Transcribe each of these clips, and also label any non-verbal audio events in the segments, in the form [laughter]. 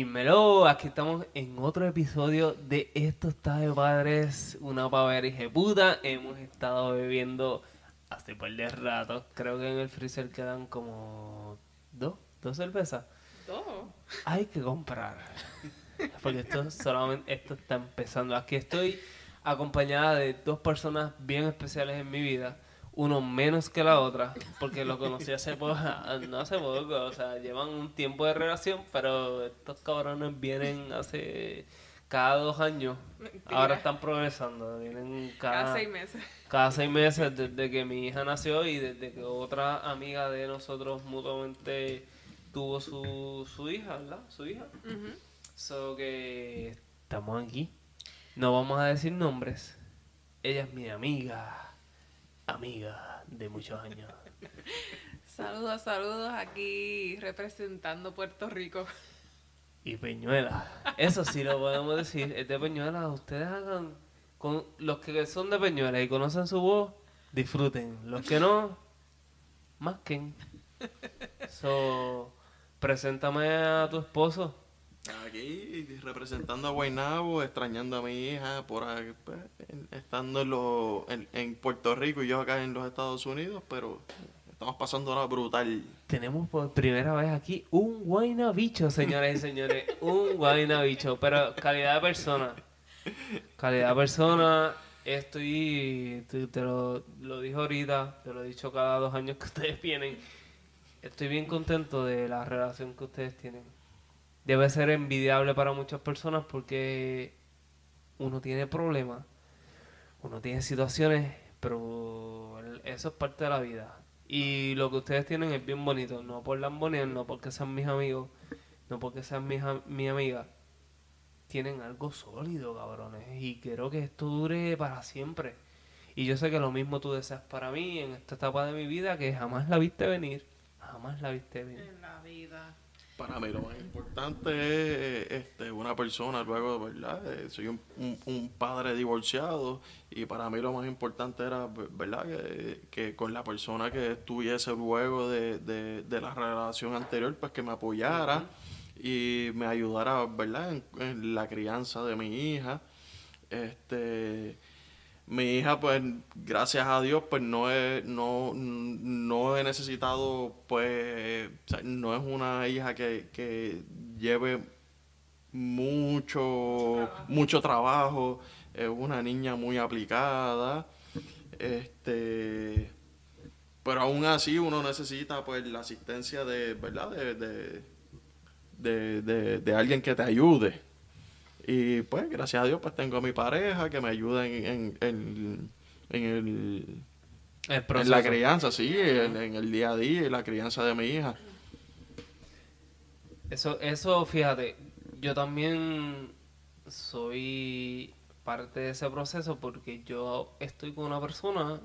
Dímelo, aquí estamos en otro episodio de Esto está de padres, una pavera puta. Hemos estado bebiendo hace par de rato. Creo que en el freezer quedan como dos, dos cervezas. Dos. Hay que comprar. Porque esto [laughs] solamente esto está empezando. Aquí estoy acompañada de dos personas bien especiales en mi vida uno menos que la otra, porque lo conocí hace poco, [laughs] no hace poco, o sea, llevan un tiempo de relación, pero estos cabrones vienen hace cada dos años. Ahora están progresando, vienen cada, seis meses. Cada seis meses desde que mi hija nació y desde que otra amiga de nosotros mutuamente tuvo su, su hija, ¿verdad? Su hija. So que estamos aquí. No vamos a decir nombres. Ella es mi amiga amiga de muchos años. saludos, saludos aquí representando Puerto Rico. Y Peñuela. Eso sí lo podemos decir. Es de Peñuela. Ustedes hagan. Con los que son de Peñuela y conocen su voz, disfruten. Los que no, masquen. So, preséntame a tu esposo. Aquí representando a Guaynabo, extrañando a mi hija, por pues, estando en, en, Puerto Rico y yo acá en los Estados Unidos, pero estamos pasando ahora brutal. Tenemos por primera vez aquí un guaynabicho, señores y señores, [laughs] un guaynabicho, pero calidad de persona. Calidad de persona, estoy, te, te lo, lo dijo ahorita, te lo he dicho cada dos años que ustedes vienen. Estoy bien contento de la relación que ustedes tienen debe ser envidiable para muchas personas porque uno tiene problemas, uno tiene situaciones, pero eso es parte de la vida. Y lo que ustedes tienen es bien bonito, no por lambonear, no porque sean mis amigos, no porque sean mis, mi amiga. Tienen algo sólido, cabrones. Y quiero que esto dure para siempre. Y yo sé que lo mismo tú deseas para mí en esta etapa de mi vida que jamás la viste venir. Jamás la viste venir. En la vida. Para mí lo más importante es este, una persona, luego, ¿verdad? Eh, soy un, padre divorciado y para mí lo más importante era, ¿verdad? Que, con la persona que estuviese luego de, la relación anterior, pues que me apoyara y me ayudara, ¿verdad? en la crianza de mi hija. Este mi hija, pues, gracias a Dios, pues no he, no, no he necesitado, pues, no es una hija que, lleve mucho, mucho trabajo, es una niña muy aplicada, este, pero aún así uno necesita, pues, la asistencia de, ¿verdad?, de, de, de alguien que te ayude. Y pues, gracias a Dios, pues tengo a mi pareja que me ayuda en, en, en, el, en la crianza, sí, en, el día a día y la crianza de mi hija. Eso, eso, fíjate, yo también soy parte de ese proceso porque yo estoy con una persona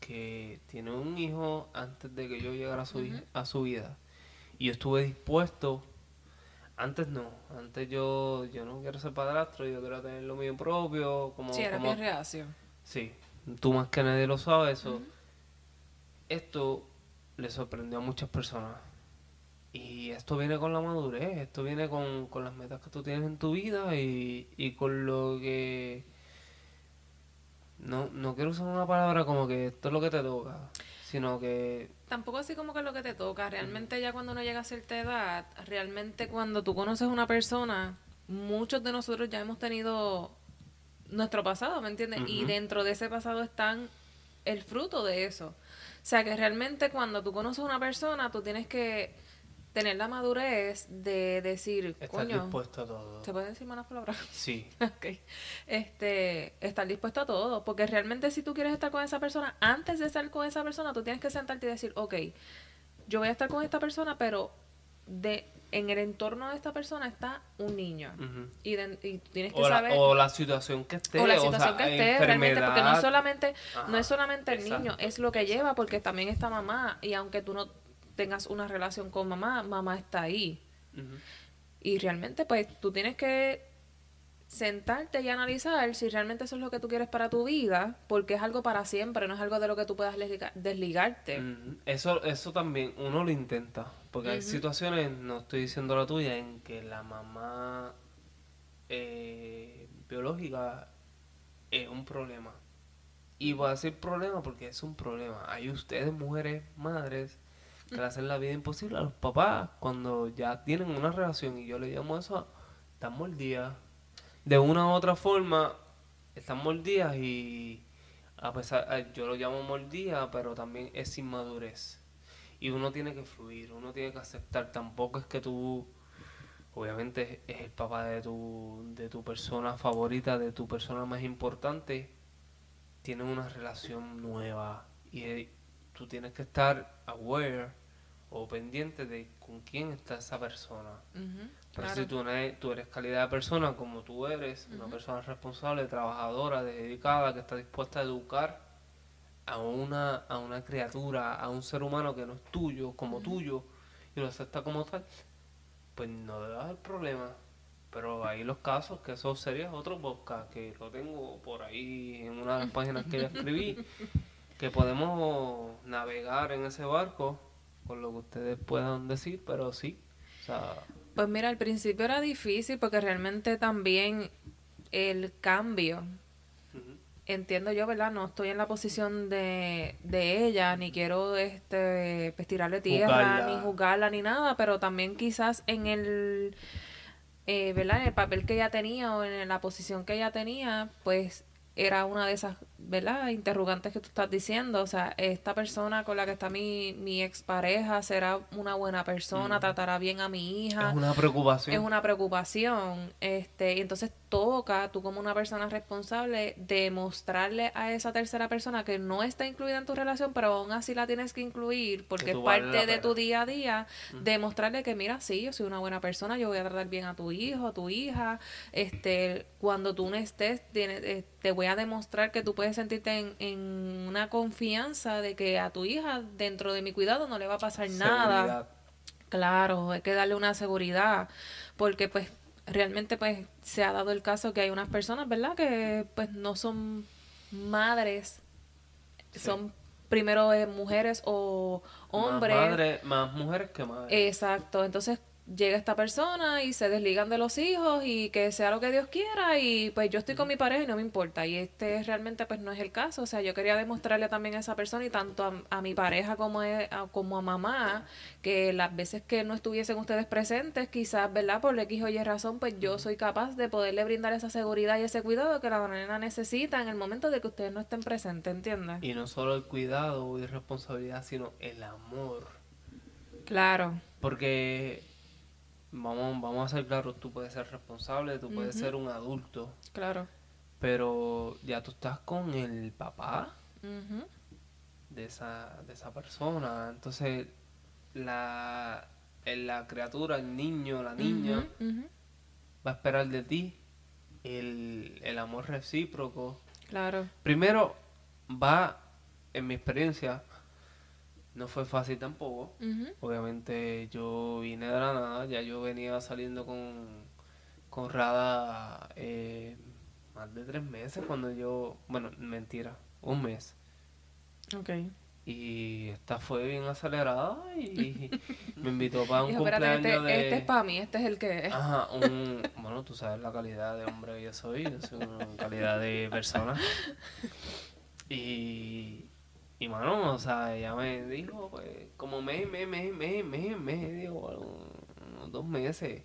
que tiene un hijo antes de que yo llegara a su, a su vida. Y yo estuve dispuesto antes no, antes yo, yo no quiero ser padrastro, yo quiero tener lo mío propio. Como, sí, era como... reacio. Sí, tú más que nadie lo sabes eso. Esto le sorprendió a muchas personas. Y esto viene con la madurez, esto viene con, con las metas que tú tienes en tu vida y, y con lo que... No, no quiero usar una palabra como que esto es lo que te toca, sino que tampoco así como que lo que te toca. Realmente ya cuando uno llega a cierta edad, realmente cuando tú conoces a una persona, muchos de nosotros ya hemos tenido nuestro pasado, ¿me entiendes? Y dentro de ese pasado están el fruto de eso. O sea que realmente cuando tú conoces a una persona, tú tienes que tener la madurez de decir, estar dispuesto a todo. ¿Se puede decir malas palabras? Sí. [laughs] ok. Este, estar dispuesto a todo, porque realmente si tú quieres estar con esa persona, antes de estar con esa persona, tú tienes que sentarte y decir, ok, yo voy a estar con esta persona, pero de en el entorno de esta persona está un niño y, tienes que saber o la situación que esté o la situación que esté realmente porque no solamente no es solamente el niño es lo que lleva porque también está mamá y aunque tú no tengas una relación con mamá, mamá está ahí. Y realmente, pues, tú tienes que sentarte y analizar si realmente eso es lo que tú quieres para tu vida, porque es algo para siempre, no es algo de lo que tú puedas desligarte. Eso, eso también uno lo intenta, Porque hay situaciones, no estoy diciendo la tuya, en que la mamá eh, biológica es un problema. Y voy a decir problema porque es un problema. Hay ustedes, mujeres, madres, que le hacen la vida imposible a los papás cuando ya tienen una relación. Y yo le llamo eso, están mordidas. De una u otra forma, están mordidas y a pesar, eh, yo lo llamo mordida, pero también es inmadurez. Y uno tiene que fluir, uno tiene que aceptar. Tampoco es que tú, obviamente es el papá de tu, de tu persona favorita, de tu persona más importante, tienen una relación nueva y eh, tú tienes que estar aware o pendiente de con quién está esa persona. Pero si tú, eres, tú eres calidad de persona como tú eres, una persona responsable, trabajadora, dedicada, que está dispuesta a educar a una, a una criatura, a un ser humano que no es tuyo, como tuyo, y lo acepta como tal, pues no debe haber problema. Pero hay los casos que eso sería otro podcast, que lo tengo por ahí en una de las páginas que yo escribí, [laughs] que podemos navegar en ese barco con lo que ustedes puedan decir, pero sí. pues mira, al principio era difícil porque realmente también el cambio, entiendo yo, ¿verdad? No estoy en la posición de, de ella, ni quiero este pues, tirarle tierra, ni juzgarla, ni nada, pero también quizás en el eh, ¿verdad? En el papel que ella tenía o en la posición que ella tenía, pues era una de esas, ¿verdad? Interrogantes que tú estás diciendo. O sea, esta persona con la que está mi, mi expareja será una buena persona, tratará bien a mi hija. Es una preocupación. Es una preocupación. Este, y entonces toca, tú como una persona responsable, demostrarle a esa tercera persona que no está incluida en tu relación, pero aún así la tienes que incluir porque es parte de tu día a día, demostrarle que mira, sí, yo soy una buena persona, yo voy a tratar bien a tu hijo, a tu hija, este, cuando tú no estés, eh, te voy a demostrar que tú puedes sentirte en, una confianza de que a tu hija dentro de mi cuidado no le va a pasar nada. Claro, hay que darle una seguridad, porque pues realmente pues se ha dado el caso que hay unas personas, ¿verdad? Que pues no son madres, son primero eh, mujeres o hombres. Más, más mujeres que madres. Exacto, entonces llega esta persona y se desligan de los hijos y que sea lo que Dios quiera y pues yo estoy con mi pareja y no me importa. Y este realmente pues no es el caso. O sea yo quería demostrarle también a esa persona y tanto a, mi pareja como a, como a mamá que las veces que no estuviesen ustedes presentes quizás verdad por X o Y razón pues yo soy capaz de poderle brindar esa seguridad y ese cuidado que la nena necesita en el momento de que ustedes no estén presentes ¿entiendes? y no solo el cuidado y responsabilidad sino el amor. Claro. Porque vamos, vamos a ser claros, tú puedes ser responsable, tú puedes ser un adulto. Claro. Pero ya tú estás con el papá de, esa, de esa persona. Entonces, la, la criatura, el niño, la niña, va a esperar de ti el, el amor recíproco. Claro. Primero, va, en mi experiencia, no fue fácil tampoco. Obviamente yo vine de la nada, ya yo venía saliendo con, con Rada eh, más de tres meses cuando yo, bueno, mentira, un mes. Ok. Y esta fue bien acelerada y [laughs] me invitó para un cumpleaños este, de... Este es para mí, este es el que es. Ajá, un... [laughs] bueno, tú sabes la calidad de hombre que yo soy, yo soy una calidad de persona. [laughs] Y y mano, o sea, ella me dijo, pues, como mes, mes, mes, mes, mes, mes, digo, unos dos meses.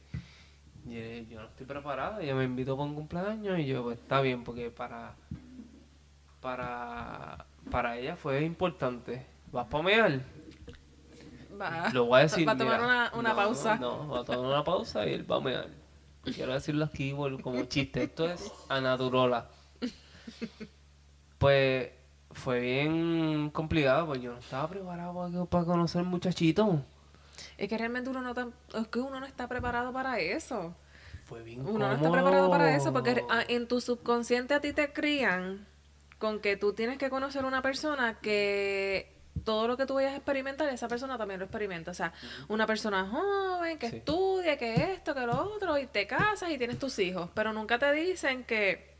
Y yo no estoy preparada, ella me invitó para un cumpleaños y yo, pues, está bien, porque para, para, para ella fue importante. ¿Vas para mear? Va. Lo voy a decir, Va a tomar una, una pausa. No, va a tomar una pausa y él va a mear. Quiero decirlo aquí como chiste, esto es anaturola. Pues fue bien complicado, porque yo no estaba preparado para, conocer muchachito. Es que realmente uno no, es que uno no está preparado para eso. Fue bien Uno no está preparado para eso porque en tu subconsciente a ti te crían con que tú tienes que conocer una persona que todo lo que tú vayas a experimentar, esa persona también lo experimenta. O sea, una persona joven que estudia, que esto, que lo otro, y te casas y tienes tus hijos. Pero nunca te dicen que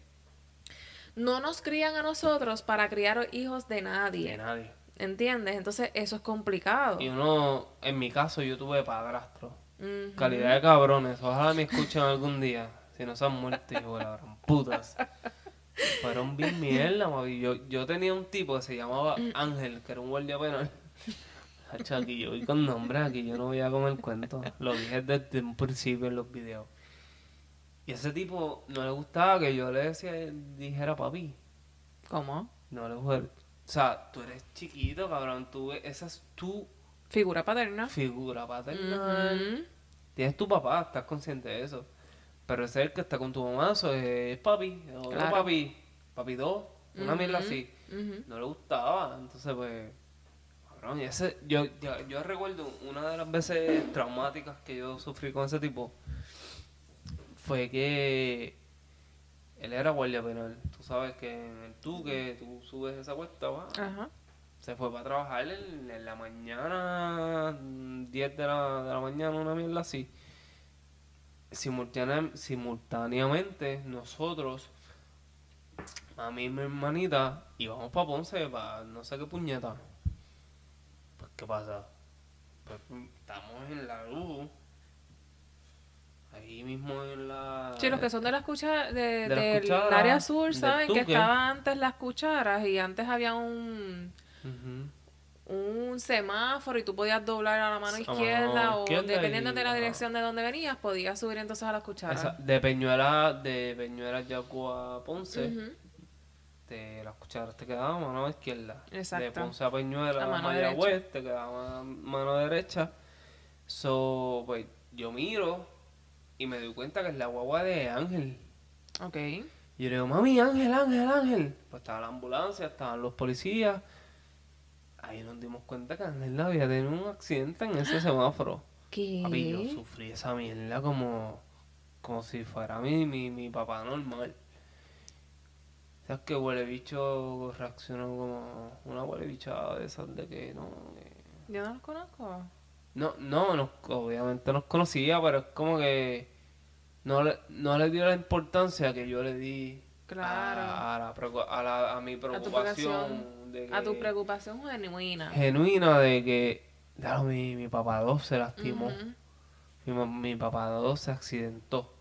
no nos crían a nosotros para criar hijos de nadie. De nadie. ¿Entiendes? Entonces eso es complicado. Y uno, en mi caso, yo tuve padrastro. Ujú. Calidad de cabrones. Ojalá me escuchen algún día. Si no se han muerto, hijo de putas. Fueron bien mierda, mami. Yo, yo tenía un tipo que se llamaba Ángel, que era un guardia penal. Hacho, aquí yo voy con nombres, aquí yo no voy a comer cuento. Lo dije desde un principio en los videos. Y ese tipo no le gustaba que yo le decía, dijera papi. ¿Cómo? No le gustaba. O sea, tú eres chiquito, cabrón. Tú, esa es tu Figura paterna. figura paternal. Ujú. Tienes tu papá, estás consciente de eso. Pero ese es el que está con tu mamá, eso es papi, otro Claro. papi, papi dos, una mierda Ujú, así. ujú. No le gustaba, entonces pues, cabrón, y ese, yo, yo, yo recuerdo una de las veces traumáticas que yo sufrí con ese tipo, fue que él era guardia penal. Tú sabes que en el tú que tú subes esa cuesta, Ajá. se fue para trabajar en, en la mañana, mm, 10 de la, de la mañana, una mierda así. Simultánea- simultáneamente, nosotros, a mí y mi hermanita, íbamos para Ponce, para no sé qué puñeta. Pues, ¿qué pasa? Pues, estamos en la luz. Ahí mismo en la... Sí, los que son de las cucharas, de, De del cucharas, área sur, saben que tuque. estaban antes las cucharas y antes había un, un semáforo y tú podías doblar a la mano izquierda o izquierda dependiendo y- de la dirección de donde venías, podías subir entonces a las cucharas. De Peñuela, de Peñuela Yacu a Ponce. Te las cucharas te quedaban a mano izquierda. Exacto. De Ponce a Peñuela A mano Mayagüez te quedaba mano derecha. So, pues yo miro y me doy cuenta que es la guagua de Ángel. Ok. Y yo le digo, mami, Ángel, Ángel, Ángel. Pues estaba la ambulancia, estaban los policías. Ahí nos dimos cuenta que Ángel había tenido un accidente en ese semáforo. ¿Qué? Papi, yo sufrí esa mierda como, como si fuera mi, mi, mi papá normal. ¿Sabes que huele bicho reaccionó como una huele bichada de esas de que no... que- Yo no los conozco. No, no, nos- obviamente nos conocía, pero es como que no le, no le dio la importancia que yo le di Claro. a, a la, a, la- a mi preocupación. de A tu que- preocupación genuina. genuina de que claro, mi, mi papá dos se lastimó. Mi, mi papá dos se accidentó.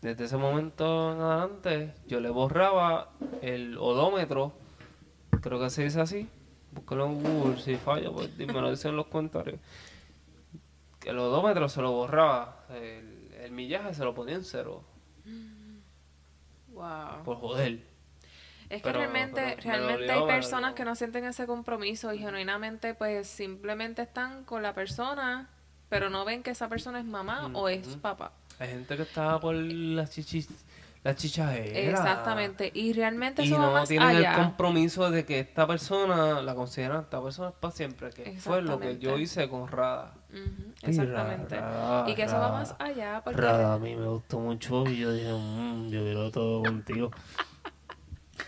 Desde ese momento en adelante, yo le borraba el odómetro, creo que se dice así. Búscalo en Google, si falla, pues [laughs] me lo dicen en los comentarios. Que el odómetro se lo borraba, el, el millaje se lo ponía en cero, Wow. por joder. Es que Pero- realmente, pero realmente dolió, hay personas que no sienten ese compromiso y genuinamente pues simplemente están con la persona, pero no ven que esa persona es mamá o es papá. Hay gente que estaba por las chichis, las chichajeras. Exactamente. Y realmente Y eso va no más tienen el compromiso de que esta persona, la consideran, esta persona es para siempre, que fue lo que yo hice con Rada. Ujú, Y Exactamente. Rada, y que eso va más allá porque a mí me gustó mucho y yo dije, "Mm, yo quiero todo contigo.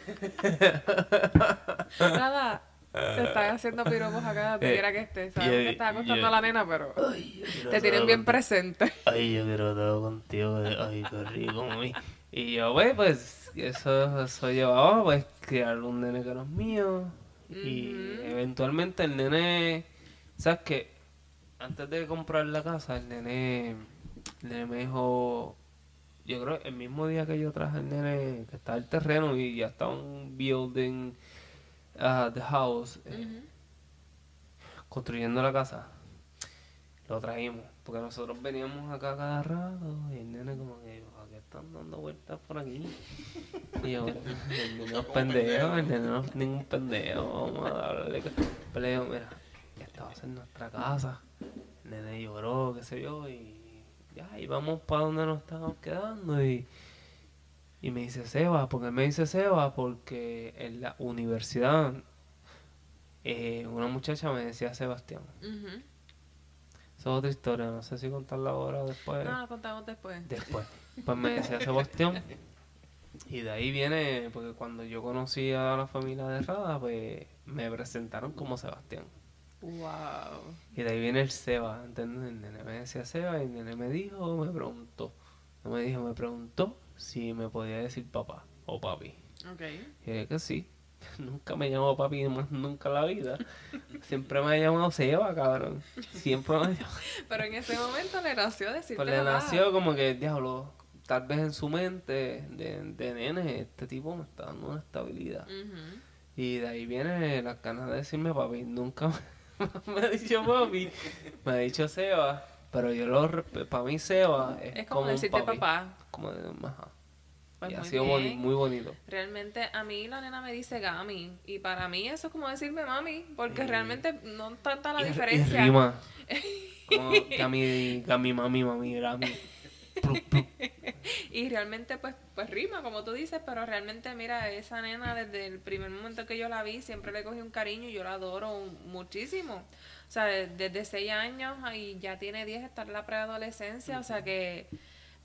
[laughs] nada, te están haciendo piropos acá donde Eh, quiera que estés. Sabemos yo- que estás acostando yo- a la nena, pero Ay, te tienen bien contigo. presente. [laughs] Ay, yo quiero todo contigo. Ay, qué rico, mami. Y yo, pues, pues, eso, eso llevaba, pues, crear un nene que no es mío. Y eventualmente el nene, ¿sabes qué? Antes de comprar la casa, el nene, el nene me dijo, yo creo el mismo día que yo traje al nene, que estaba el terreno y ya estaban building uh, the house, eh, construyendo la casa, lo trajimos. Porque nosotros veníamos acá cada rato y el nene como que, ¿a qué están dando vueltas por aquí? Y yo, el nene no es pendejo, el nene no es ningún pendejo, vamos a darle. que-". Pero le digo, mira, esta va a ser nuestra casa. Nene lloró, qué sé yo, y ya, y vamos para donde nos estábamos quedando y... Y me dice Seba, porque él me dice Seba, porque en la universidad eh, una muchacha me decía Sebastián. Esa es otra historia, no sé si contarla ahora o después. No, lo contamos después. Después. Pues me decía Sebastián. Y de ahí viene, porque cuando yo conocí a la familia de Rada, pues me presentaron como Sebastián. Wow. Y de ahí viene el Seba, ¿entiendes? El nene me decía Seba y el nene me dijo, me preguntó. No me dijo, me preguntó si me podía decir papá o papi. Ok. Y dije que sí. [laughs] nunca me llamó papi más nunca en la vida. Siempre me ha llamado Seba, cabrón. Siempre me ha llamado. [laughs] Pero en ese momento le nació decirte Pues le papá. nació como que, diablo, tal vez en su mente de, de nene, este tipo me está dando una estabilidad. Y de ahí viene las ganas de decirme papi. Nunca me, [laughs] me ha dicho papi, me ha dicho Seba. Pero yo lo. Para mí, Seba es, Es como, un decirte papi. papá. Como de, ajá. Pues y ha sido boni- muy bonito. Realmente a mí la nena me dice Gami y para mí eso es como decirme mami porque Eh, realmente no tanta la Y- y diferencia. rima. [laughs] Como Gami, Gami, mami, mami, Gami. [laughs] [laughs] Y realmente pues pues rima como tú dices, pero realmente mira, esa nena desde el primer momento que yo la vi siempre le cogí un cariño y yo la adoro muchísimo. O sea, de- desde 6 años y ya tiene 10, está en la preadolescencia, o sea que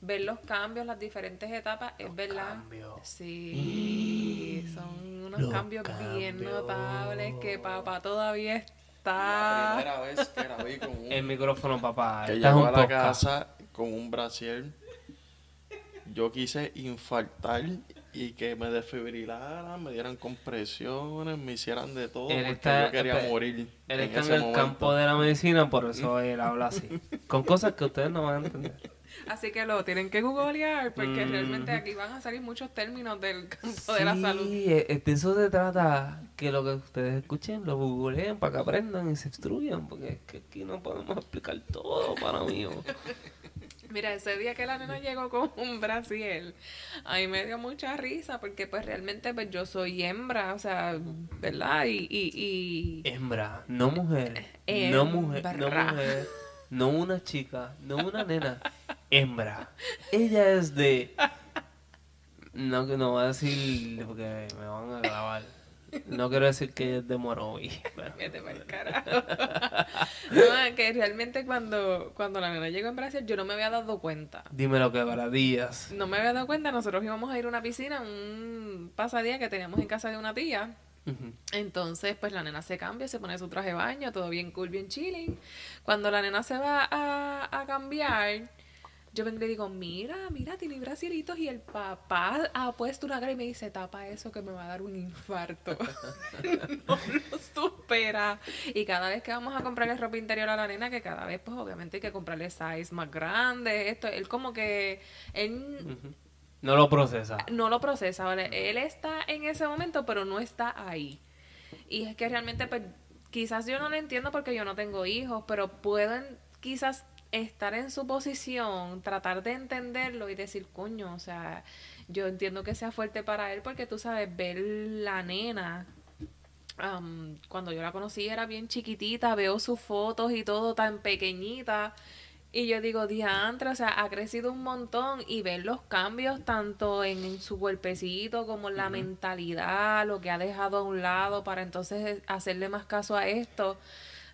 ver los cambios, las diferentes etapas, es Los verdad. cambios. Sí, [gasps] son unos Los cambios bien notables que papá todavía La está... primera vez que la vi con [laughs] un... El micrófono, papá. que llegó a la podcast. casa con un brasier. Yo quise infartar y que me desfibrilaran, me dieran compresiones, me hicieran de todo, Él porque está- yo quería morir. Él en está en ese el momento. campo de la medicina, por eso él habla así. [laughs] Con cosas que ustedes no van a entender. Así que lo tienen que googlear porque Mm. realmente aquí van a salir muchos términos del campo de la Sí, salud. eh, de eso se trata. Que lo que ustedes escuchen lo googleen para que aprendan y se instruyan. Porque es que aquí no podemos explicar todo para mí. [laughs] Mira, ese día que la nena llegó con un brasiel, a mí me dio mucha risa porque pues realmente pues yo soy hembra, o sea, ¿verdad? Y, y, y Hembra, no mujer. No mujer, no mujer. No una chica, no una nena. Hembra. Ella es de. No, que no voy a decir porque me van a grabar. No quiero decir que ella es de Morovi. [laughs] pero- Vete carajo. [laughs] no, que realmente cuando, cuando la nena llegó en Brasil yo no me había dado cuenta. Dime lo que para días. No me había dado cuenta, nosotros íbamos a ir a una piscina, un pasadía que teníamos en casa de una tía. Entonces, pues la nena se cambia, se pone su traje de baño, todo bien cool, bien chilling. Cuando la nena se va a, a cambiar, yo vengo y le digo, mira, mira, tiene brasieritos y el papá ha puesto una cara y me dice, tapa eso que me va a dar un infarto. [laughs] [laughs] no lo supera. Y cada vez que vamos a comprarle ropa interior a la nena, que cada vez, pues obviamente hay que comprarle size más grande, esto, él como que, él. No lo procesa. no lo procesa, ¿vale? Él está en ese momento, pero no está ahí. Y es que realmente, pues, quizás yo no lo entiendo porque yo no tengo hijos, pero pueden quizás estar en su posición, tratar de entenderlo y decir, coño, o sea, yo entiendo que sea fuerte para él porque tú sabes, ver la nena. am, cuando yo la conocí era bien chiquitita, veo sus fotos y todo tan pequeñita. Y yo digo, diantre, o sea, ha crecido un montón y ver los cambios tanto en, en su cuerpecito como en la mentalidad, lo que ha dejado a un lado para entonces hacerle más caso a esto,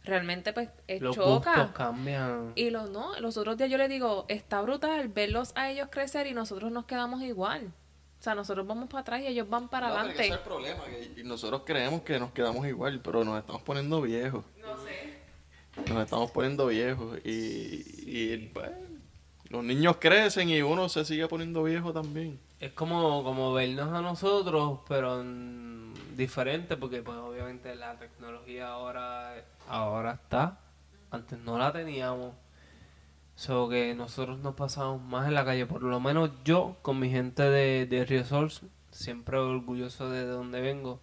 realmente pues eh, Los choca. gustos cambian. Y los no, los otros días yo le digo, está brutal verlos a ellos crecer y nosotros nos quedamos igual. O sea, nosotros vamos para atrás y ellos van para No, pero ese es adelante. el problema, que nosotros creemos que nos quedamos igual, pero nos estamos poniendo viejos. No sé. Nos estamos poniendo viejos y, y pues, los niños crecen y uno se sigue poniendo viejo también. Es como, como vernos a nosotros, pero diferente, porque pues obviamente la tecnología ahora, ahora está. Antes no la teníamos. So que nosotros nos pasamos más en la calle, por lo menos yo con mi gente de, de Río Sol, siempre orgulloso de donde vengo,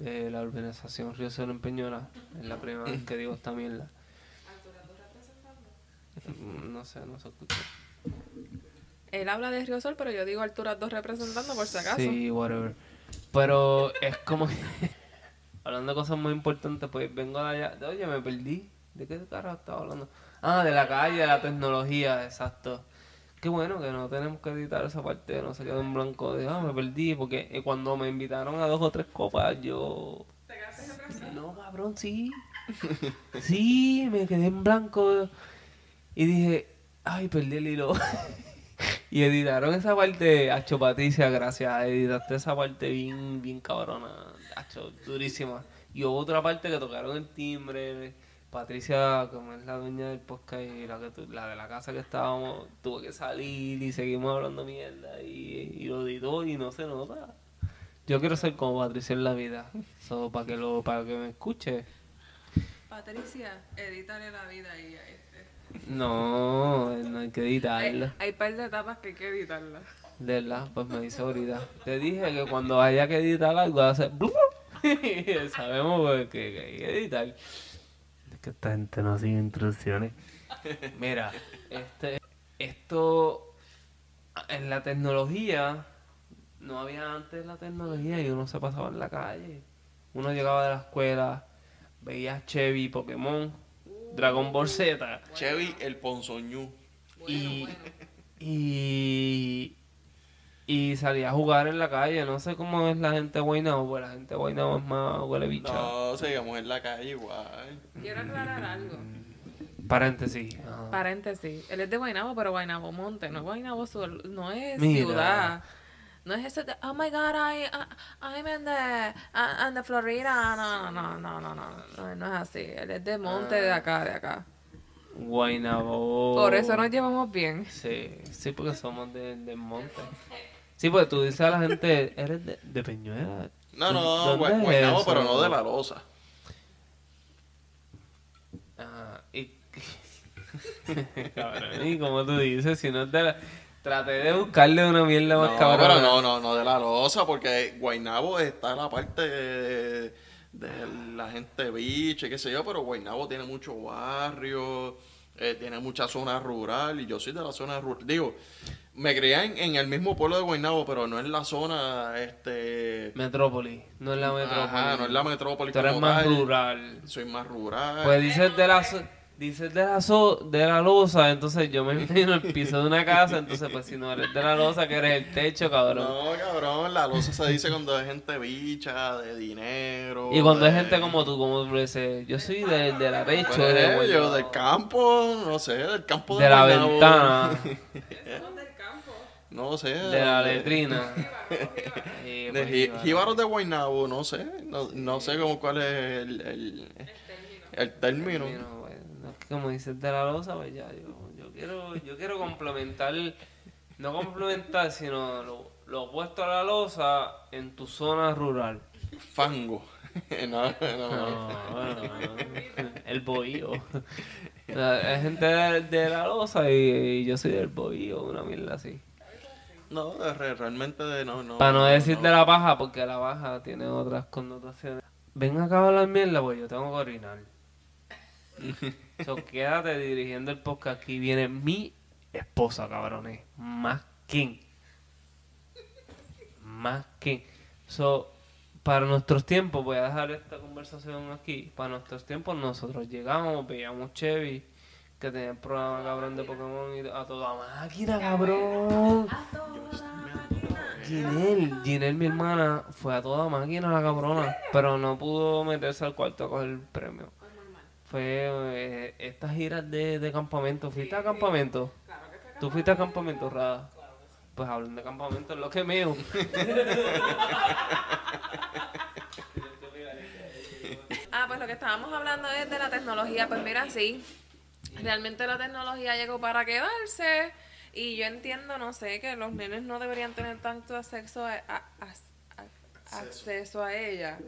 de la urbanización Río Sol en Peñola. Es la primera vez que digo esta mierda. Mm, No sé, no se escucha. Él habla de Río Sol, pero yo digo Alturas 2 representando por si acaso. Sí, whatever. Pero es como que, hablando de cosas muy importantes, pues vengo de allá. Oye, me perdí. ¿De qué carajo estaba hablando? Ah, de la calle, de la tecnología, exacto. Qué bueno que no tenemos que editar esa parte, no se quedó en blanco de, ah, me perdí, porque eh, cuando me invitaron a dos o tres copas, yo... No, cabrón, sí. [laughs] Sí, me quedé en blanco y dije, ay, perdí el hilo. [laughs] y editaron esa parte, Hacho Patricia, gracias, editaste esa parte bien, bien cabrona, Hacho, durísima. Y hubo otra parte que tocaron el timbre. Patricia, como es la dueña del podcast y la, que tu- la de la casa que estábamos, tuvo que salir y seguimos hablando mierda y, y lo editó y no se nota. Yo quiero ser como Patricia en la vida. So, para que lo, para que me escuche. Patricia, edítale la vida ahí a este. No, no hay que editarla. Hay, hay par de etapas que hay que editarlas. De verdad, pues me dice ahorita. Te dije que cuando haya que editar algo, va a hacer. [laughs] Sabemos pues, que, que hay que editar. Es que esta gente no sigue instrucciones. Mira, este, esto en la tecnología, no había antes la tecnología y uno se pasaba en la calle. Uno llegaba de la escuela, veía Chevy, Pokémon, Dragon Ball Z. Chevy el Ponzoñú. y, y, y salía a jugar en la calle. No sé cómo es la gente de Guaynabo, pues la gente de Guaynabo es más huele bicha. No, seguimos en la calle igual. Quiero aclarar algo. Paréntesis. ajá. Paréntesis. Él es de Guaynabo, pero Guaynabo Monte, no es Guaynabo Sur, no es Mira. ciudad. No es ese de, oh my god, I, I, I'm in the, uh, in the Florida. No, no, no, no, no, no, no es así. Él es de Monte, de acá, de acá. Guaynabo. Por eso nos llevamos bien. Sí, sí, porque somos de, de monte. Sí, porque tú dices a la gente, eres de, de Peñuela. No, no, ¿Dónde Gua- es Guaynabo, pero no de la losa. Ajá, y... [laughs] Cabrón, y como tú dices, si no es de la... Traté de buscarle una mierda más No, cabrón. pero no, no, no de la losa, porque Guaynabo está en la parte de, de la gente biche, qué sé yo, pero Guaynabo tiene mucho barrio, eh, tiene mucha zona rural, y yo soy de la zona rural. Digo, me crié en, en el mismo pueblo de Guaynabo, pero no en la zona, este... Metrópoli, no es la metrópoli. Ajá, no es la metrópoli Tú eres más tal. rural. Soy más rural. Pues dices de la dices de la so- de la losa, entonces yo me [laughs] imagino el piso de una casa, entonces pues si no eres de la losa que eres el techo, cabrón. No, cabrón, la losa se dice cuando es gente bicha, de dinero. Y cuando es de- gente como tú, como tú dices, yo soy de, de la Pues, techo, de, yo, Guaynabo, del campo, no sé, del campo de, de la Guaynabo. ventana, [laughs] No sé. de la de- letrina. [laughs] Y, De pues, jí- jíbaro. jíbaros de Guaynabo, no sé. No, no sé cómo cuál es el, el, el término. Mira, bueno, no es que como dices de la losa, pues ya, yo, yo quiero, yo quiero complementar, no complementar, sino lo, lo opuesto a la losa en tu zona rural. Fango. [laughs] no, no, no. El bohío. Hay gente de, de la losa y, y yo soy del bohío, una mierda así. No, re- realmente de- no, no. Para no decir de la paja, porque la paja tiene otras connotaciones. Ven acá a hablar mierda, pues yo tengo que orinar. [laughs] so, quédate dirigiendo el podcast. Aquí viene mi esposa, cabrones. Más quién. Más quién. So, para nuestros tiempos, voy a dejar esta conversación aquí. Para nuestros tiempos, nosotros llegamos, veíamos Chevy, que tenía el programa cabrón de Pokémon y a toda máquina, cabrón. Ginel, Ginel, mi hermana, fue a toda máquina la cabrona, pero no pudo meterse al cuarto a coger el premio. Fue eh, estas giras de, de campamento. ¿Fuiste a campamento? ¿Tú fuiste a campamento, Rada? Pues hablan de campamento, es lo que mío. [laughs] Ah, pues lo que estábamos hablando es de la tecnología. Pues mira, sí, realmente la tecnología llegó para quedarse y yo entiendo, no sé, que los nenes no deberían tener tanto acceso a, a- a- a- acceso a ella.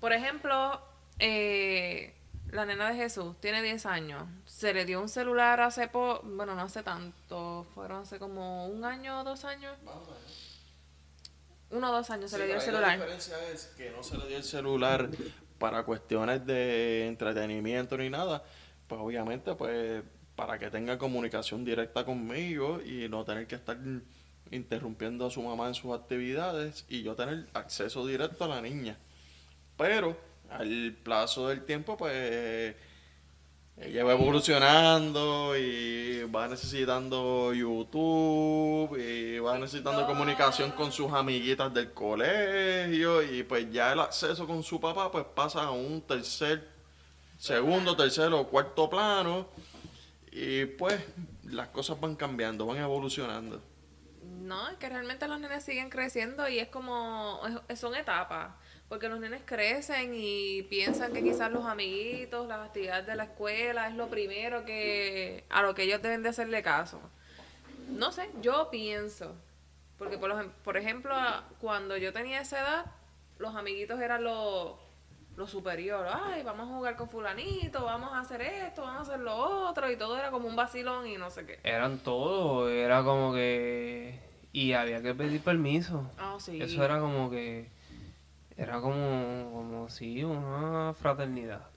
Por ejemplo, eh, la nena de Jesús tiene 10 años. Se le dio un celular hace po bueno, no hace tanto, fueron hace como un año o dos años. Uno o dos años se le dio el La celular. diferencia es que no se le dio el celular para cuestiones de entretenimiento ni nada. Pues obviamente, pues para que tenga comunicación directa conmigo y no tener que estar interrumpiendo a su mamá en sus actividades y yo tener acceso directo a la niña. Pero al plazo del tiempo, pues ella va evolucionando y va necesitando YouTube y va necesitando comunicación con sus amiguitas del colegio y pues ya el acceso con su papá pues pasa a un tercer, segundo, tercero o cuarto plano y pues las cosas van cambiando, van evolucionando. No, es que realmente los nenes siguen creciendo y es como, es- son etapas, porque los nenes crecen y piensan que quizás los amiguitos, las actividades de la escuela es lo primero que, a lo que ellos deben de hacerle caso. No sé, yo pienso Porque, por, lo- por ejemplo, cuando yo tenía esa edad, los amiguitos eran los lo superior. Ay, vamos a jugar con fulanito, vamos a hacer esto, vamos a hacer lo otro. Y todo era como un vacilón y no sé qué. Eran todos, era como que... Y había que pedir permiso. Ah, sí. Eso era como que... Era como, como sí, una fraternidad.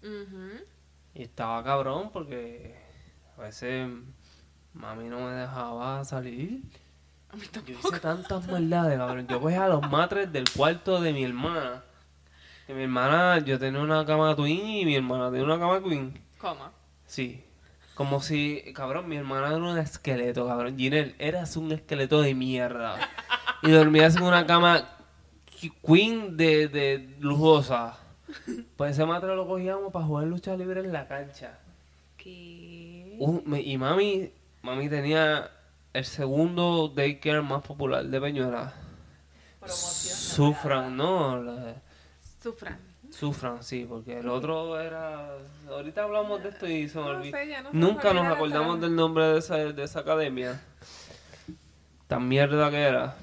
Y estaba cabrón porque a veces mami no me dejaba salir. A mí Yo hice tantas maldades, cabrón. Yo cogía los matres del cuarto de mi hermana. Que mi hermana, yo tenía una cama twin y mi hermana tenía una cama queen. Coma. Sí. Como si, cabrón, mi hermana era un esqueleto, cabrón. Ginel, eras un esqueleto de mierda. Y dormías en una cama queen de, de lujosa. Pues ese matre lo cogíamos para jugar lucha libre en la cancha. ¿Qué? Un- me- y mami, mami tenía el segundo daycare más popular de Peñuela. Sufran, no, la- Sufran. sufran, sí, porque el otro era... Ahorita hablamos de esto y se me olvidó. no Nunca nos acordamos la del nombre de esa, de esa academia. Tan mierda que era.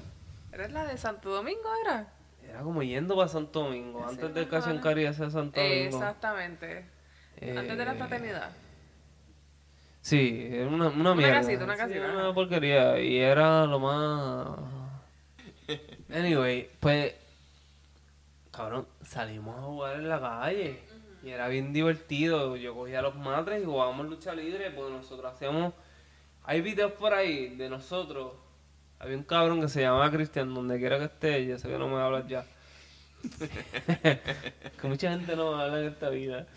¿Eres la de Santo Domingo, era? Era como yendo para Santo Domingo, antes mejor. Cachancari ese Santo Domingo. Exactamente. Antes de la Eh, fraternidad. Sí, era una, una mierda. casita, una Sí, casita, una ajá. porquería. Y era lo más. [laughs] Anyway, pues. Cabrón, salimos a jugar en la calle. Y era bien divertido. Yo cogía los matres y jugábamos lucha libre. Porque nosotros hacíamos. Hay videos por ahí de nosotros. Había un cabrón que se llamaba Cristian, donde quiera que esté. Ya sé que no me hablas ya. [laughs] que mucha gente no me habla en esta vida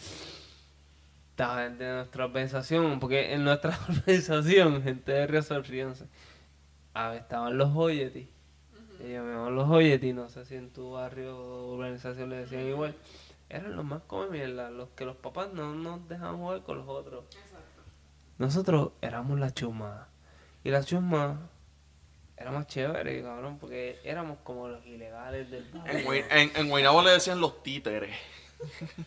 esta gente de nuestra organización, porque en nuestra [laughs] organización, gente de Río ver, estaban los Joyetis. Ellos me los Joyetis, no sé si en tu barrio o organización le decían igual. Eran los más come mierda, los que los papás no nos dejaban jugar con los otros. Nosotros éramos la chusma. Y la chusma era más chévere, cabrón, porque éramos como los ilegales del En, barrio. Guay- en, en Guaynabo le decían los títeres.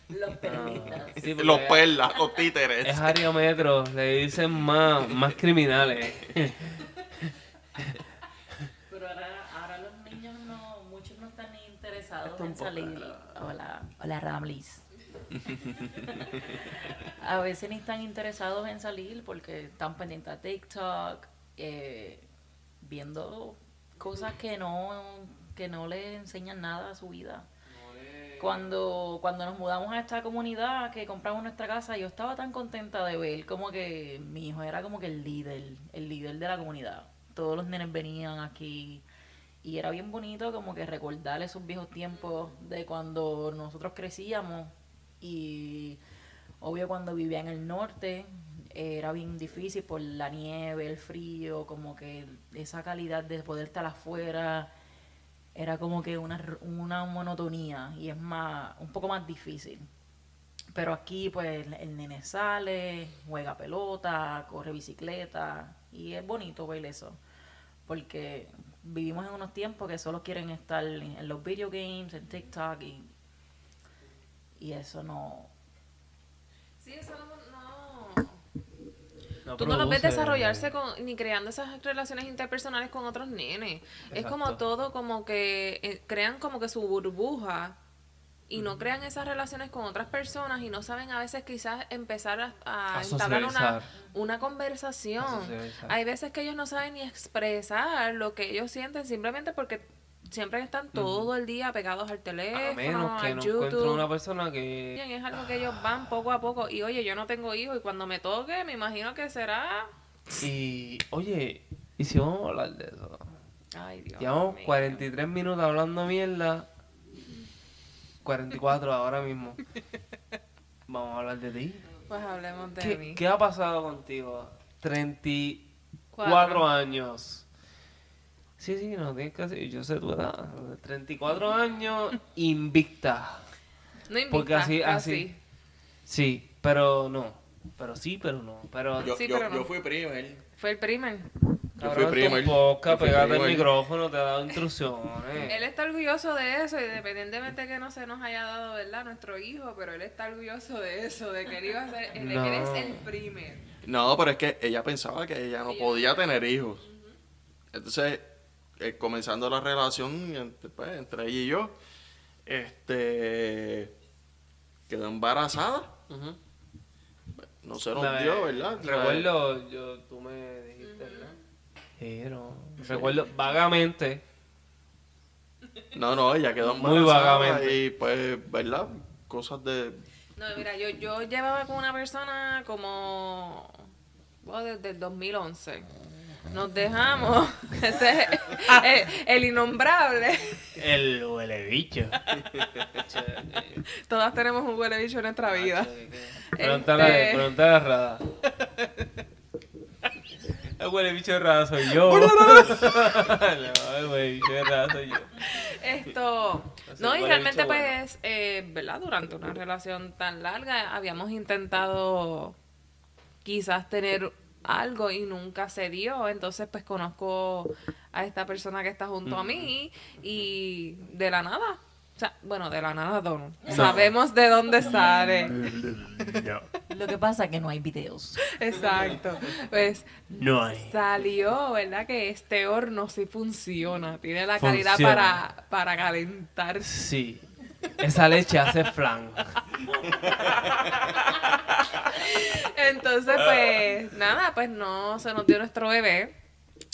Los perlitas. Sí, porque Los perlas, los títeres. Es área metro, le dicen más, más criminales. Pero ahora, ahora los niños no, muchos no están ni interesados en salir. Hola, hola Ramlis. a veces ni están interesados en salir porque están pendientes a TikTok, eh, viendo cosas que no, que no les enseñan nada a su vida. Cuando, cuando nos mudamos a esta comunidad que compramos nuestra casa, yo estaba tan contenta de ver como que mi hijo era como que el líder, el líder de la comunidad. Todos los nenes venían aquí y era bien bonito como que recordar esos viejos tiempos de cuando nosotros crecíamos y obvio cuando vivía en el norte era bien difícil por la nieve, el frío, como que esa calidad de poder estar afuera era como que una, una monotonía y es más un poco más difícil. Pero aquí pues el, nene sale, juega pelota, corre bicicleta y es bonito ver eso. Porque vivimos en unos tiempos que solo quieren estar en, los video games, en TikTok y, y eso no... Sí, eso no- No Tú no los ves desarrollarse con, ni creando esas relaciones interpersonales con otros nenes. Es como todo como que eh, crean como que su burbuja y no crean esas relaciones con otras personas y no saben a veces quizás empezar a, a A entablar una, una conversación. Hay veces que ellos no saben ni expresar lo que ellos sienten simplemente porque siempre están todo el día pegados al teléfono, A menos que al no YouTube. encuentre una persona que... Bien, es algo que ellos van poco a poco. Y oye, yo no tengo hijos y cuando me toque, me imagino que será. Y, oye, ¿y si vamos a hablar de eso? Ay, Dios. Llevamos mío. 43 minutos hablando mierda. 44 ahora mismo. Vamos a hablar de ti. Pues hablemos de ¿Qué, mí. qué ha pasado contigo? 34 Cuatro. años. Sí, sí, no tienes que decir, yo sé tu edad. 34 años [laughs] invicta. No invita, Porque así, casi. así. Sí, pero no. Pero sí, pero no. Pero Yo, Sí, yo, pero no. yo fui primer. Fue el primer. Yo fui tu primer. fui pégate el micrófono, te ha dado instrucciones. [laughs] Él está orgulloso de eso, independientemente que no se nos haya dado, ¿verdad? Nuestro hijo, pero él está orgulloso de eso, de que él iba a ser, de que él es No. el primer. No, pero es que ella pensaba que ella no Ella- podía tener hijos. Entonces, eh, comenzando la relación entre, pues, entre ella y yo, este quedó embarazada. No se nos Me- dio, ¿verdad? Recuerdo, yo, tú me dijiste, ¿verdad? Sí, no. Recuerdo vagamente. No, no, ella quedó Muy embarazada vagamente. y pues, ¿verdad? Cosas de... No, mira, yo, yo llevaba con una persona como bueno, desde el 2011. Nos dejamos. [laughs] Ese es el, el innombrable. El huele bicho. Todas tenemos un huele bicho en nuestra vida. Pregúntale, Este- pregúntale a Rada. El huele bicho de Rada soy yo. no, el huele bicho de Rada soy yo. Esto, no, y realmente pues, eh, ¿verdad? Durante una relación tan larga habíamos intentado quizás tener algo y nunca se dio, entonces pues conozco a esta persona que está junto a mí y de la nada, o sea, bueno, de la nada no, sabemos de dónde sale, [laughs] Lo que pasa es que no hay videos. exacto, pues No hay. Salió, ¿verdad? Que este horno sí funciona. Tiene la calidad para, para calentar. Sí. Esa leche hace flan. Entonces, pues, nada, pues no se nos dio nuestro bebé.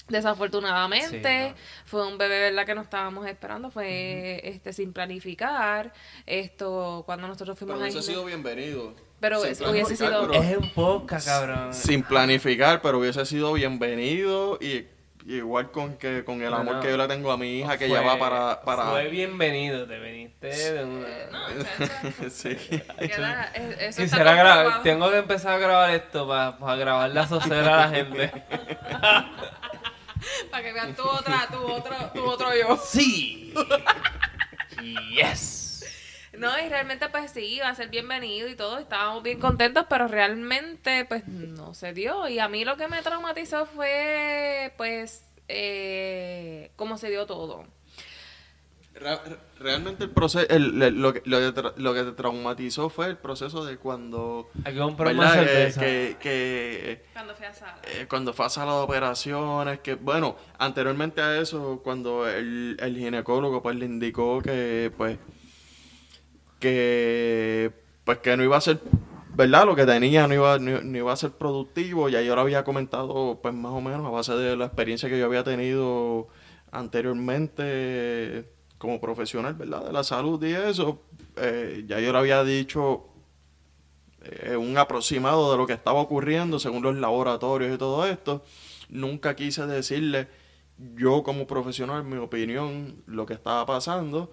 Desafortunadamente, Sí, no. fue un bebé, ¿verdad? Que no estábamos esperando. Fue este sin planificar. Esto, cuando nosotros fuimos Pero a hubiese Isla- sido bienvenido. Pero es- hubiese sido- pero- Es un podcast, cabrón. sin planificar, pero hubiese sido bienvenido y igual con que con el amor que yo le tengo a mi hija que Fue- ya va para para Fue bienvenido, te viniste de una. [laughs] sí. Queda- es- eso está Quisiera gra- comprobado. tengo que empezar a grabar esto para grabar la socera a la gente. [laughs] Para que vean tu otra, tu otro, tu otro yo. Sí. [laughs] Yes. No, y realmente pues sí, iba a ser bienvenido y todo, estábamos bien contentos, pero realmente pues no se dio. Y a mí lo que me traumatizó fue pues eh, cómo se dio todo. Re- re- Realmente el proceso, el- el- lo, que, lo, que tra- lo que te traumatizó fue el proceso de cuando, Hay que. Eh, Cuando fui a sala. eh, cuando fue a sala de operaciones, que bueno, anteriormente a eso, cuando el, el ginecólogo pues le indicó que pues que pues que no iba a ser verdad lo que tenía no iba no, no iba a ser productivo ya yo lo había comentado pues más o menos a base de la experiencia que yo había tenido anteriormente como profesional verdad de la salud y eso eh, ya yo le había dicho eh, un aproximado de lo que estaba ocurriendo según los laboratorios y todo esto. Nunca quise decirle yo como profesional mi opinión, lo que estaba pasando.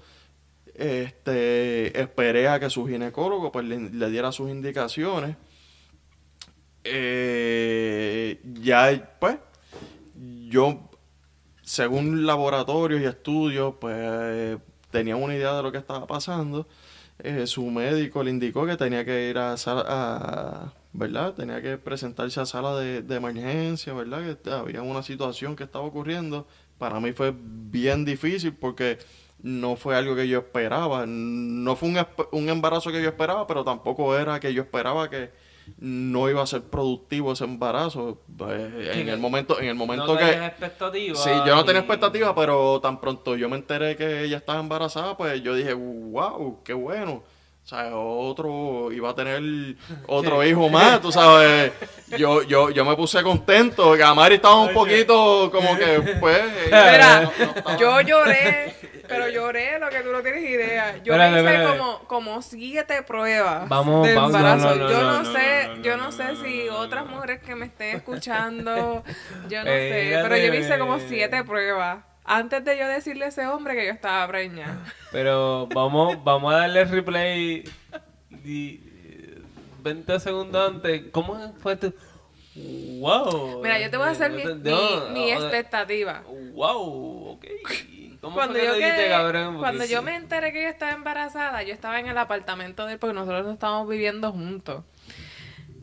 Este, esperé a que su ginecólogo pues, le, diera sus indicaciones. Eh, ya, pues, yo, según laboratorios y estudios, pues, tenía una idea de lo que estaba pasando eh, su médico le indicó que tenía que ir a sala, a- ¿verdad? Tenía que presentarse a sala de, de emergencia, ¿verdad? Que había una situación que estaba ocurriendo. Para mí fue bien difícil porque no fue algo que yo esperaba. No fue un, un embarazo que yo esperaba, pero tampoco era que yo esperaba que no iba a ser productivo ese embarazo. Eh, en el momento, en el momento no que tenías expectativas. Sí, yo no tenía expectativa, pero tan pronto yo me enteré que ella estaba embarazada, pues yo dije, wow, qué bueno. O sea, otro, iba a tener otro hijo más, tú sabes. Yo, yo, yo me puse contento. que Amari estaba un poquito como que, pues. Mira, no- yo lloré, pero lloré lo que tú no tienes idea. Yo hice como, como siete pruebas Vamos, de vamos, no, embarazo. no, no, yo no, sé, yo no, sé si otras mujeres que me estén escuchando, yo no sé, pero yo me hice como siete pruebas antes de yo decirle a ese hombre que yo estaba preñada. Pero vamos, vamos a darle replay di- 20 segundos antes. ¿Cómo fue tu.? ¡Wow! Mira, yo te voy a hacer mi, mi, mi expectativa. ¡Wow! Ok. ¿Cómo Cuando yo, quedé- cabrón? Cuando yo me enteré que yo estaba embarazada, yo estaba en el apartamento de él porque nosotros no estábamos viviendo juntos.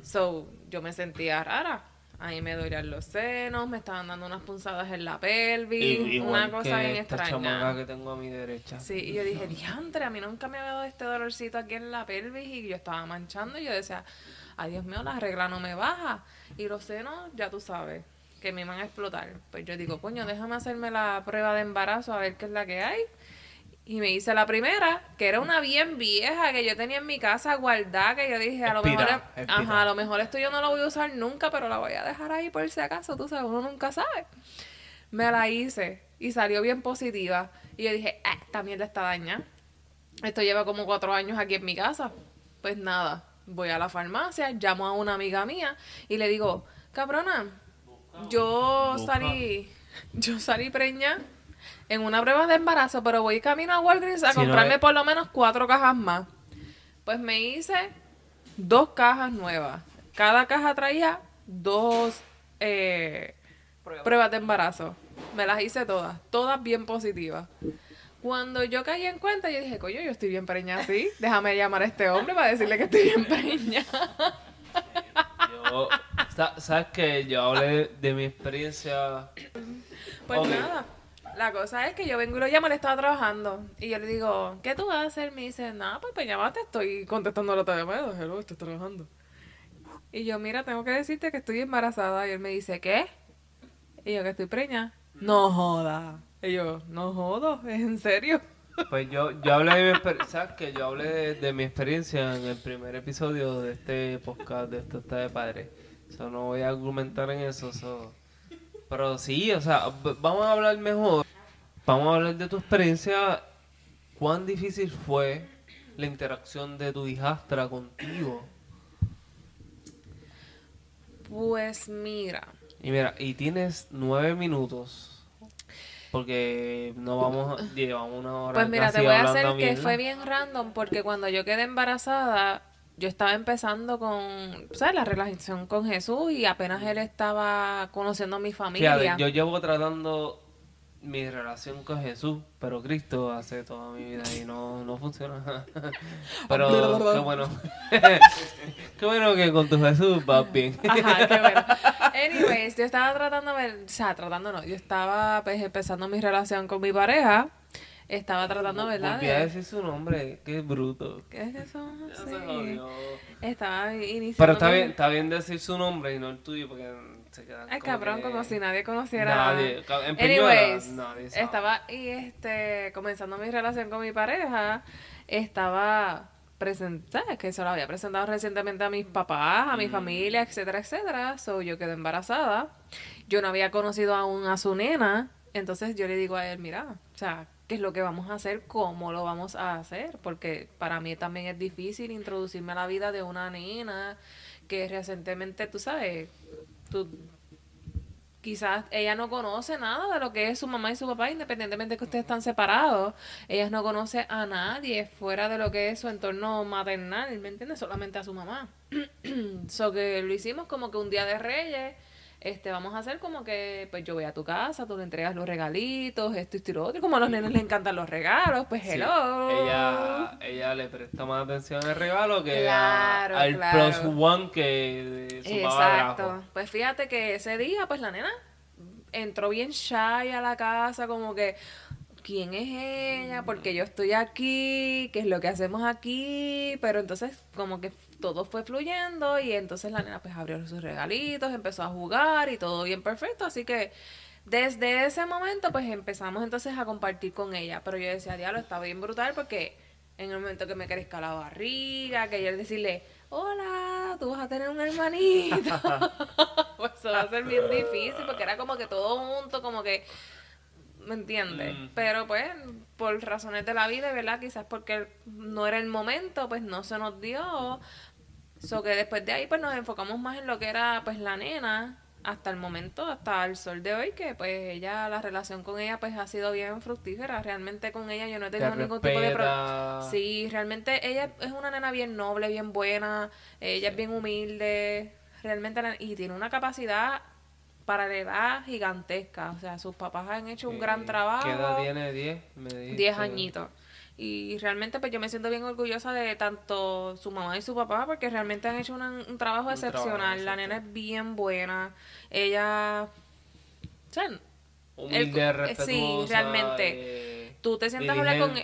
So, yo me sentía rara. Ahí me dolían los senos, me estaban dando unas punzadas en la pelvis, una cosa bien extraña. que tengo a mi derecha. Sí, y yo dije, diantre, a mí nunca me había dado este dolorcito aquí en la pelvis y yo estaba manchando y yo decía, ay Dios mío, la regla no me baja. Y los senos, ya tú sabes, que me iban a explotar. Pues yo digo, coño, déjame hacerme la prueba de embarazo a ver qué es la que hay. Y me hice la primera, que era una bien vieja que yo tenía en mi casa guardada, que yo dije, a lo Expira, mejor, expira. ajá, a lo mejor esto yo no lo voy a usar nunca, pero la voy a dejar ahí por si acaso, tú sabes, uno nunca sabe. Me la hice y salió bien positiva. Y yo dije, ah, esta mierda está dañada. Esto lleva como cuatro años aquí en mi casa. Pues nada, voy a la farmacia, llamo a una amiga mía y le digo, cabrona, yo Busca. salí, yo salí preña en una prueba de embarazo, pero voy camino a Walgreens a Si no comprarme es- por lo menos cuatro cajas más. Pues me hice dos cajas nuevas. Cada caja traía dos eh, Prueba. pruebas de embarazo. Me las hice todas, todas bien positivas. Cuando yo caí en cuenta, yo dije, coño, yo estoy bien preñada así. Déjame llamar a este hombre para decirle que estoy bien preñada. [laughs] Sa- ¿Sabes que Yo hablé de mi experiencia. Pues nada, la cosa es que yo vengo y lo llamo, él estaba trabajando. Y yo le digo, ¿qué tú vas a hacer? Me dice, nada, pues me llamaste, estoy contestando la llamada. Hello, estoy trabajando. Y yo, mira, tengo que decirte que estoy embarazada. Y él me dice, ¿qué? Y yo, que estoy preña. No joda. Y yo, no jodo, ¿es [laughs] en serio? Pues yo, yo hablé de mi experiencia. ¿Sabes que Yo hablé de, de mi experiencia en el primer episodio de este podcast de Esto está de padre. Eso no voy a argumentar en eso. so. Pero sí, o sea, vamos a hablar mejor. Vamos a hablar de tu experiencia. ¿Cuán difícil fue la interacción de tu hijastra contigo? Pues mira, Y mira, y tienes nueve minutos. Porque no vamos. Llevamos una hora Pues mira, te voy a hacer que fue bien random porque cuando yo quedé embarazada, yo estaba empezando con, ¿sabes? La relación con Jesús y apenas él estaba conociendo a mi familia. Fíjate, yo llevo tratando mi relación con Jesús, pero Cristo hace toda mi vida y no, no funciona. [laughs] pero qué bueno. [laughs] qué bueno que con tu Jesús vas bien. Ajá, qué bueno. [laughs] Anyways, yo estaba tratando, de- o sea, tratando no, yo estaba pues empezando mi relación con mi pareja. Estaba tratando, ¿verdad? Volví a de- decir su nombre, qué bruto. ¿Qué es se jodió. Estaba iniciando. Pero está bien, está bien decir su nombre y no el tuyo porque quedan Ay, como cabrón, que- como si nadie conociera. Nadie. En Peñuela, Anyways, nadie sabe. estaba y este comenzando mi relación con mi pareja, estaba presentada, que se lo había presentado recientemente a mis papás, a mi Mm. familia, etcétera, etcétera. So yo quedé embarazada. Yo no había conocido aún a su nena, entonces yo le digo a él, mira, o sea, ¿qué es lo que vamos a hacer? ¿Cómo lo vamos a hacer? Porque para mí también es difícil introducirme a la vida de una nena que recientemente, tú sabes, tú quizás ella no conoce nada de lo que es su mamá y su papá, independientemente de que ustedes están separados. Ella no conoce a nadie fuera de lo que es su entorno maternal, ¿me entiendes? Solamente a su mamá. [clears throat] so que lo hicimos como que un día de reyes. Este, vamos a hacer como que, pues yo voy a tu casa, tú le entregas los regalitos, esto y lo otro. Y como a los nenes les encantan los regalos, pues Sí, hello. Ella, ella le presta más atención al regalo que Claro, a- al claro. plus one que su Exacto. Pues fíjate que ese día, pues la nena entró bien shy a la casa, como que, ¿quién es ella? Porque yo estoy aquí, ¿qué es lo que hacemos aquí? Pero entonces, como que todo fue fluyendo y entonces la nena pues abrió sus regalitos, empezó a jugar y todo bien perfecto, así que desde ese momento pues empezamos entonces a compartir con ella, pero yo decía, diablo, está bien brutal porque en el momento que me crezca la barriga, que yo decirle, hola, tú vas a tener un hermanito, [laughs] pues eso va a ser bien difícil porque era como que todo junto, como que, ¿me entiendes? Mm. Pero pues, por razones de la vida, ¿verdad? Quizás porque no era el momento, pues no se nos dio. So que después de ahí pues nos enfocamos más en lo que era pues la nena hasta el momento, hasta el sol de hoy, que pues ella, la relación con ella pues ha sido bien fructífera. Realmente con ella yo no he Te tenido ningún tipo de problema. Sí, realmente ella es una nena bien noble, bien buena, ella es bien humilde, realmente y tiene una capacidad para la edad gigantesca. O sea, sus papás han hecho un gran trabajo. ¿Qué edad tiene? ¿10? Me dijiste. 10 añitos. Y realmente pues yo me siento bien orgullosa de tanto su mamá y su papá porque realmente han hecho una- un trabajo Un excepcional. trabajo, La nena es bien buena. Ella... o sea, Humilde, el- respetuosa. sí, realmente. eh, tú te sientas a hablar con...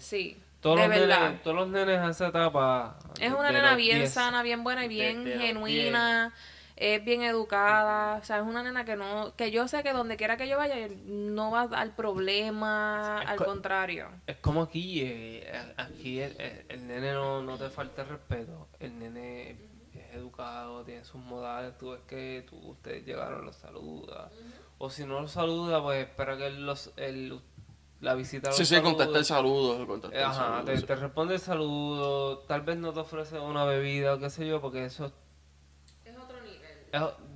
Sí, Todos los, nenes, todos los nenes a esa etapa. Es una nena bien 10, sana, bien buena y bien genuina. Es bien educada, o sea, es una nena que no, que yo sé que donde quiera que yo vaya no va a dar problema, Es al co- contrario. Es como aquí, eh, aquí el, el- el nene no, no te falta el respeto. El nene es educado, tiene sus modales. Tú ves que tú, ustedes llegaron, los saluda. O si no los saluda, pues espera que él los, él, la visita Sí, sí, contesta el saludo. contesta Eh, el Ajá, saludo, te, te responde el saludo. Tal vez no te ofrece una bebida o qué sé yo, porque eso Es otro nivel. Eh,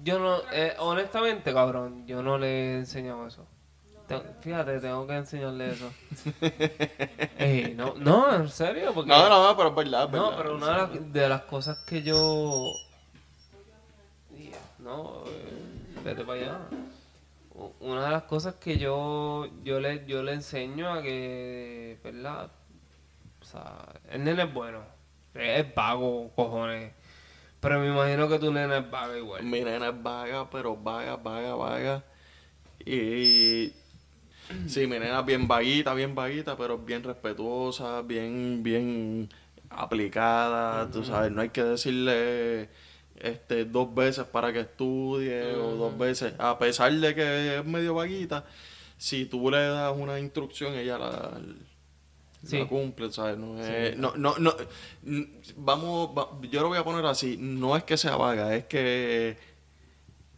Yo no, eh, honestamente, cabrón, yo no le he enseñado eso. Te- fíjate, tengo que enseñarle eso. [laughs] Eh, no, no, en serio, porque... No, no, no, pero es verdad. es No, pero una de las, de las cosas que yo... No, eh, vete para allá. U- Una de las cosas que yo yo le, yo le enseño a que, ¿verdad? O sea, el nene es bueno. Es vago, cojones. Pero me imagino que tu nene es vago igual. Mi nena es vaga, pero vaga, vaga, vaga. Y. Sí, mi nena es bien vaguita, bien vaguita, pero bien respetuosa, bien, bien aplicada, tú sabes, no hay que decirle este dos veces para que estudie o dos veces, a pesar de que es medio vaguita, si tú le das una instrucción, ella la, Sí. la cumple, ¿sabes? No, es- no, no, no, vamos, va- yo lo voy a poner así, no es que sea vaga, es que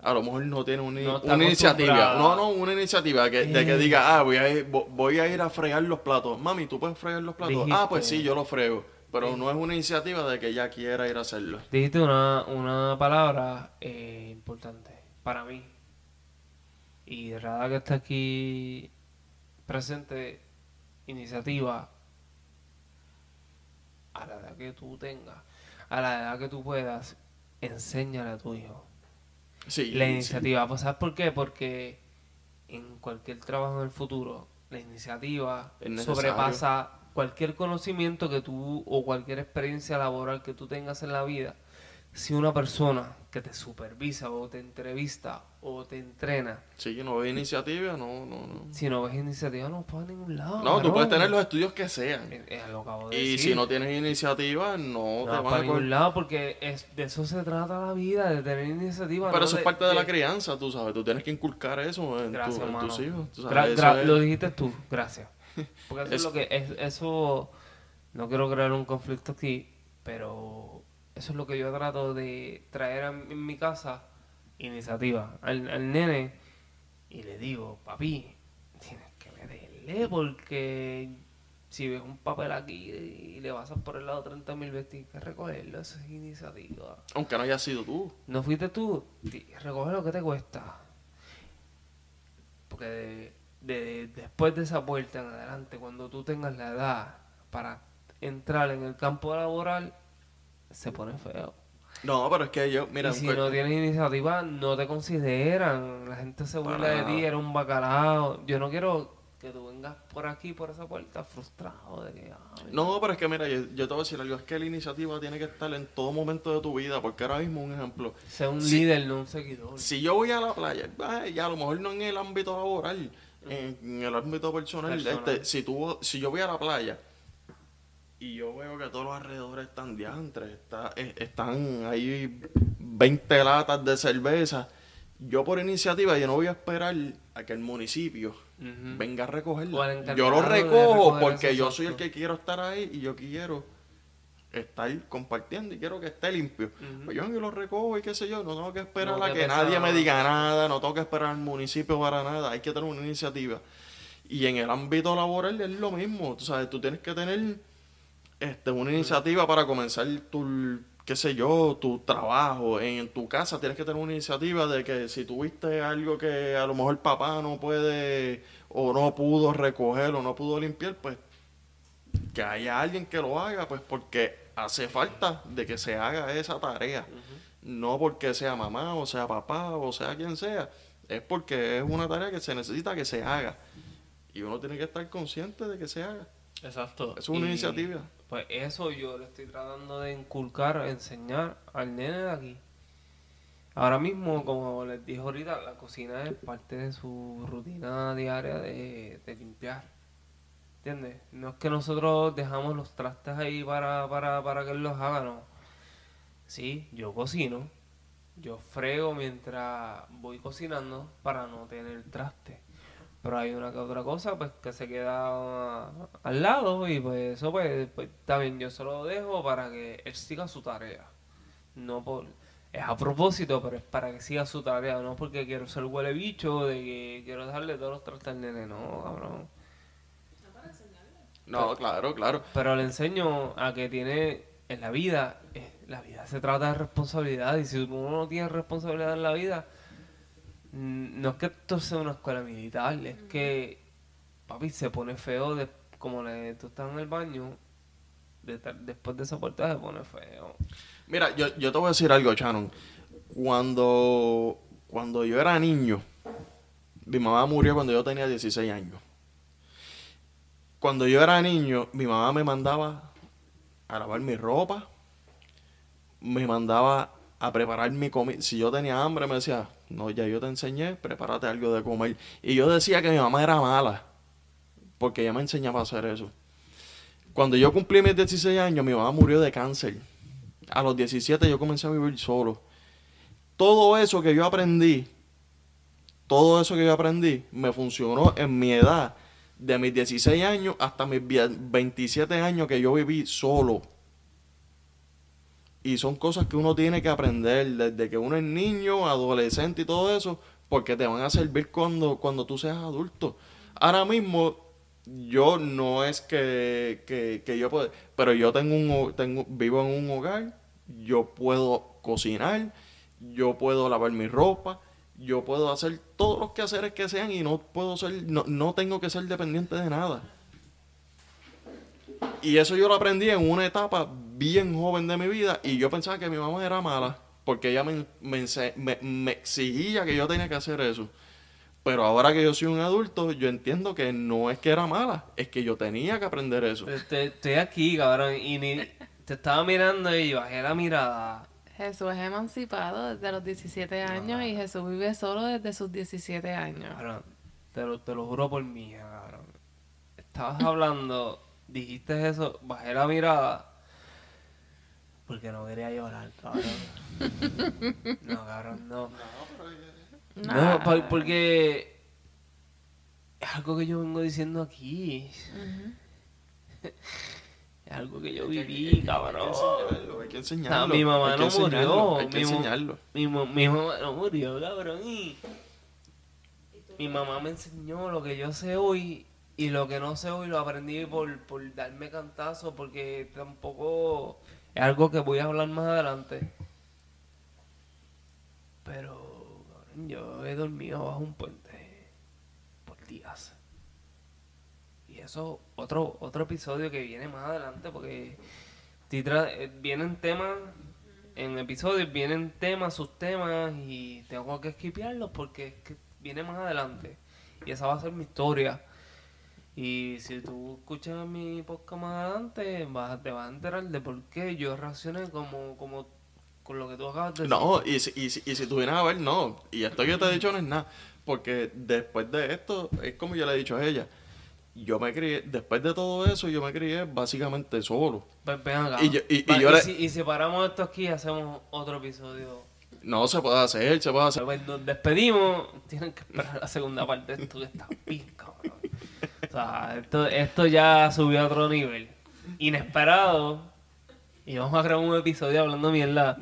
a lo mejor no tiene una, No una iniciativa, no, no, una iniciativa que, de que Eh. diga, ah, voy a, ir, vo- voy a ir a fregar los platos. Mami, ¿tú puedes fregar los platos? Ah, pues sí, yo los frego. Pero no es una iniciativa de que ella quiera ir a hacerlo. Dijiste una, una palabra eh, importante para mí. Y Rada que está aquí presente, iniciativa, a la edad que tú tengas, a la edad que tú puedas, enséñale a tu hijo. Sí, La iniciativa, pues ¿sabes por qué? Porque en cualquier trabajo en el futuro, la iniciativa sobrepasa cualquier conocimiento que tú o cualquier experiencia laboral que tú tengas en la vida. Si una persona que te supervisa o te entrevista o te entrena, Sí, no ve iniciativa, no, no, no. si no ves iniciativa no vas a ningún lado. No, tú puedes tener los estudios que sean. Lo acabo de Y decir. si no tienes iniciativa, no, no te vas para a ningún lado porque es, de eso se trata la vida, de tener iniciativa. Pero no eso es parte de la crianza, tú sabes. Tú tienes que inculcar eso en, tu- Gracias, en tus hijos. tú sabes, Gra- eso gra- es- Lo dijiste tú, gracias. Porque eso es, [laughs] Es- lo que es, eso no quiero crear un conflicto aquí, pero eso es lo que yo trato de traer a mi- en mi casa, iniciativa, al, al nene y le digo, papi, tienes que meterle porque si ves un papel aquí y le vas por el lado 30 mil veces, tienes que recogerlo, eso es iniciativa. Aunque no haya sido tú. ¿No fuiste tú? Recoge lo que te cuesta. Porque de- de- después de esa vuelta en adelante, cuando tú tengas la edad para entrar en el campo laboral, se pone feo. No, pero es que yo, mira, y si no tienes iniciativa, no te consideran. La gente se burla de ti, eres un bacalao. Yo no quiero que tú vengas por aquí, por esa puerta, frustrado de que... ay, No, pero es que mira, yo, yo te voy a decir algo, es que la iniciativa tiene que estar en todo momento de tu vida, porque ahora mismo un ejemplo, Sé un líder, no un seguidor. si yo voy a la playa, ay, ya a lo mejor no en el ámbito laboral, en, en el ámbito personal, Personal. este, si tú, si yo voy a la playa y yo veo que todos los alrededores están diantres, está, eh, están ahí 20 latas de cerveza, yo por iniciativa yo no voy a esperar a que el municipio venga a recogerlo. Yo lo recojo porque yo soy el que quiero estar ahí y yo quiero estar compartiendo y quiero que esté limpio. Ujú. Pues yo lo recojo y qué sé yo, no tengo que esperar No a que nadie me diga nada, no tengo que esperar al municipio para nada, hay que tener una iniciativa. Y en el ámbito laboral es lo mismo, tú sabes, tú tienes que tener este, una iniciativa para comenzar tu, qué sé yo, tu trabajo. En tu casa tienes que tener una iniciativa de que si tuviste algo que a lo mejor papá no puede o no pudo recoger o no pudo limpiar, pues que haya alguien que lo haga, pues porque hace falta de que se haga esa tarea. No porque sea mamá o sea papá o sea quien sea, es porque es una tarea que se necesita que se haga. Y uno tiene que estar consciente de que se haga. Exacto. Es una Y, iniciativa. Pues eso yo le estoy tratando de inculcar, enseñar al nene de aquí. Ahora mismo, como les dije ahorita, la cocina es parte de su rutina diaria de, de limpiar. ¿Entiendes? No es que nosotros dejamos los trastes ahí para, para, para que él los haga, no. Sí, yo cocino, yo frego mientras voy cocinando para no tener traste. Pero hay una que otra cosa pues que se queda al lado y pues eso pues, pues también yo se lo dejo para que él siga su tarea. No por es a propósito, pero es para que siga su tarea, no porque quiero ser huele bicho de que quiero dejarle todos los trastes al nene, no, cabrón. No, claro, claro. Pero le enseño a que tiene en la vida, eh, la vida se trata de responsabilidad y si uno no tiene responsabilidad en la vida, no es que esto sea una escuela militar, es que, papi, se pone feo de, como le, tú estás en el baño, de- después de esa puerta se pone feo. Mira, yo, yo te voy a decir algo, Shannon. Cuando, cuando yo era niño, mi mamá murió cuando yo tenía 16 años. Cuando yo era niño, mi mamá me mandaba a lavar mi ropa, me mandaba a preparar mi comida. Si yo tenía hambre, me decía, no, ya yo te enseñé, prepárate algo de comer. Y yo decía que mi mamá era mala, porque ella me enseñaba a hacer eso. Cuando yo cumplí mis 16 años, mi mamá murió de cáncer. A los 17 yo comencé a vivir solo. Todo eso que yo aprendí, todo eso que yo aprendí, me funcionó en mi edad, de mis 16 años hasta mis vie- 27 años que yo viví solo. Y son cosas que uno tiene que aprender desde que uno es niño, adolescente y todo eso, porque te van a servir cuando, cuando tú seas adulto. Ahora mismo, yo no es que, que, yo puedo, pero yo tengo un, tengo, vivo en un hogar, yo puedo cocinar, yo puedo lavar mi ropa, yo puedo hacer todos los quehaceres que sean y no puedo ser, no, no tengo que ser dependiente de nada. Y eso yo lo aprendí en una etapa bien joven de mi vida y yo pensaba que mi mamá era mala porque ella me, me, me- me exigía que yo tenía que hacer eso. Pero ahora que yo soy un adulto, yo entiendo que no es que era mala, es que yo tenía que aprender eso. Estoy, estoy aquí, cabrón, y ni, te estaba mirando y bajé la mirada. Jesús es emancipado desde los 17 años y Jesús vive solo desde sus 17 años. Cabrón, te lo, te lo juro por mí, cabrón. Estabas hablando, dijiste eso, bajé la mirada. Porque no quería llorar, cabrón. [laughs] No, cabrón, no. No, por- porque es algo que yo vengo diciendo aquí. [laughs] Es algo que yo viví, cabrón. Hay que O sea, enseñarlo. mi mamá hay que no murió. Hay que enseñarlo. mi mamá no murió, cabrón. Y mi mamá me enseñó lo que yo sé hoy y lo que no sé hoy lo aprendí por, por darme cantazo porque tampoco es algo que voy a hablar más adelante. Pero, yo he dormido bajo un puente por días. Y eso, otro, otro episodio que viene más adelante, porque eh, vienen temas, en episodios vienen temas, sus temas, y tengo que esquipearlos porque es que viene más adelante. Y esa va a ser mi historia. Y si tú escuchas mi podcast más adelante, vas, te vas a enterar de por qué yo reaccioné como, como con lo que tú acabas de decir. No, y si, y, si, y si tú vienes a ver, no. Y esto que yo te he dicho no es nada. Porque después de esto, es como yo le he dicho a ella. Yo me crié, después de todo eso, yo me crié básicamente solo. Pues ven acá. Y yo- y- y Va, yo le- si, y si paramos esto aquí, hacemos otro episodio. No se puede hacer, se puede hacer. Pues nos despedimos. Tienen que esperar la segunda parte de esto que está bien, cabrón. O sea, esto, esto ya subió a otro nivel. Inesperado. Y vamos a grabar un episodio hablando mierda.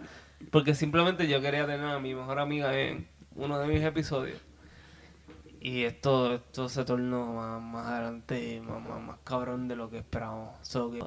Porque simplemente yo quería tener a mi mejor amiga en uno de mis episodios. Y esto, esto se tornó más, más adelante, más, más, más cabrón de lo que esperábamos. So que-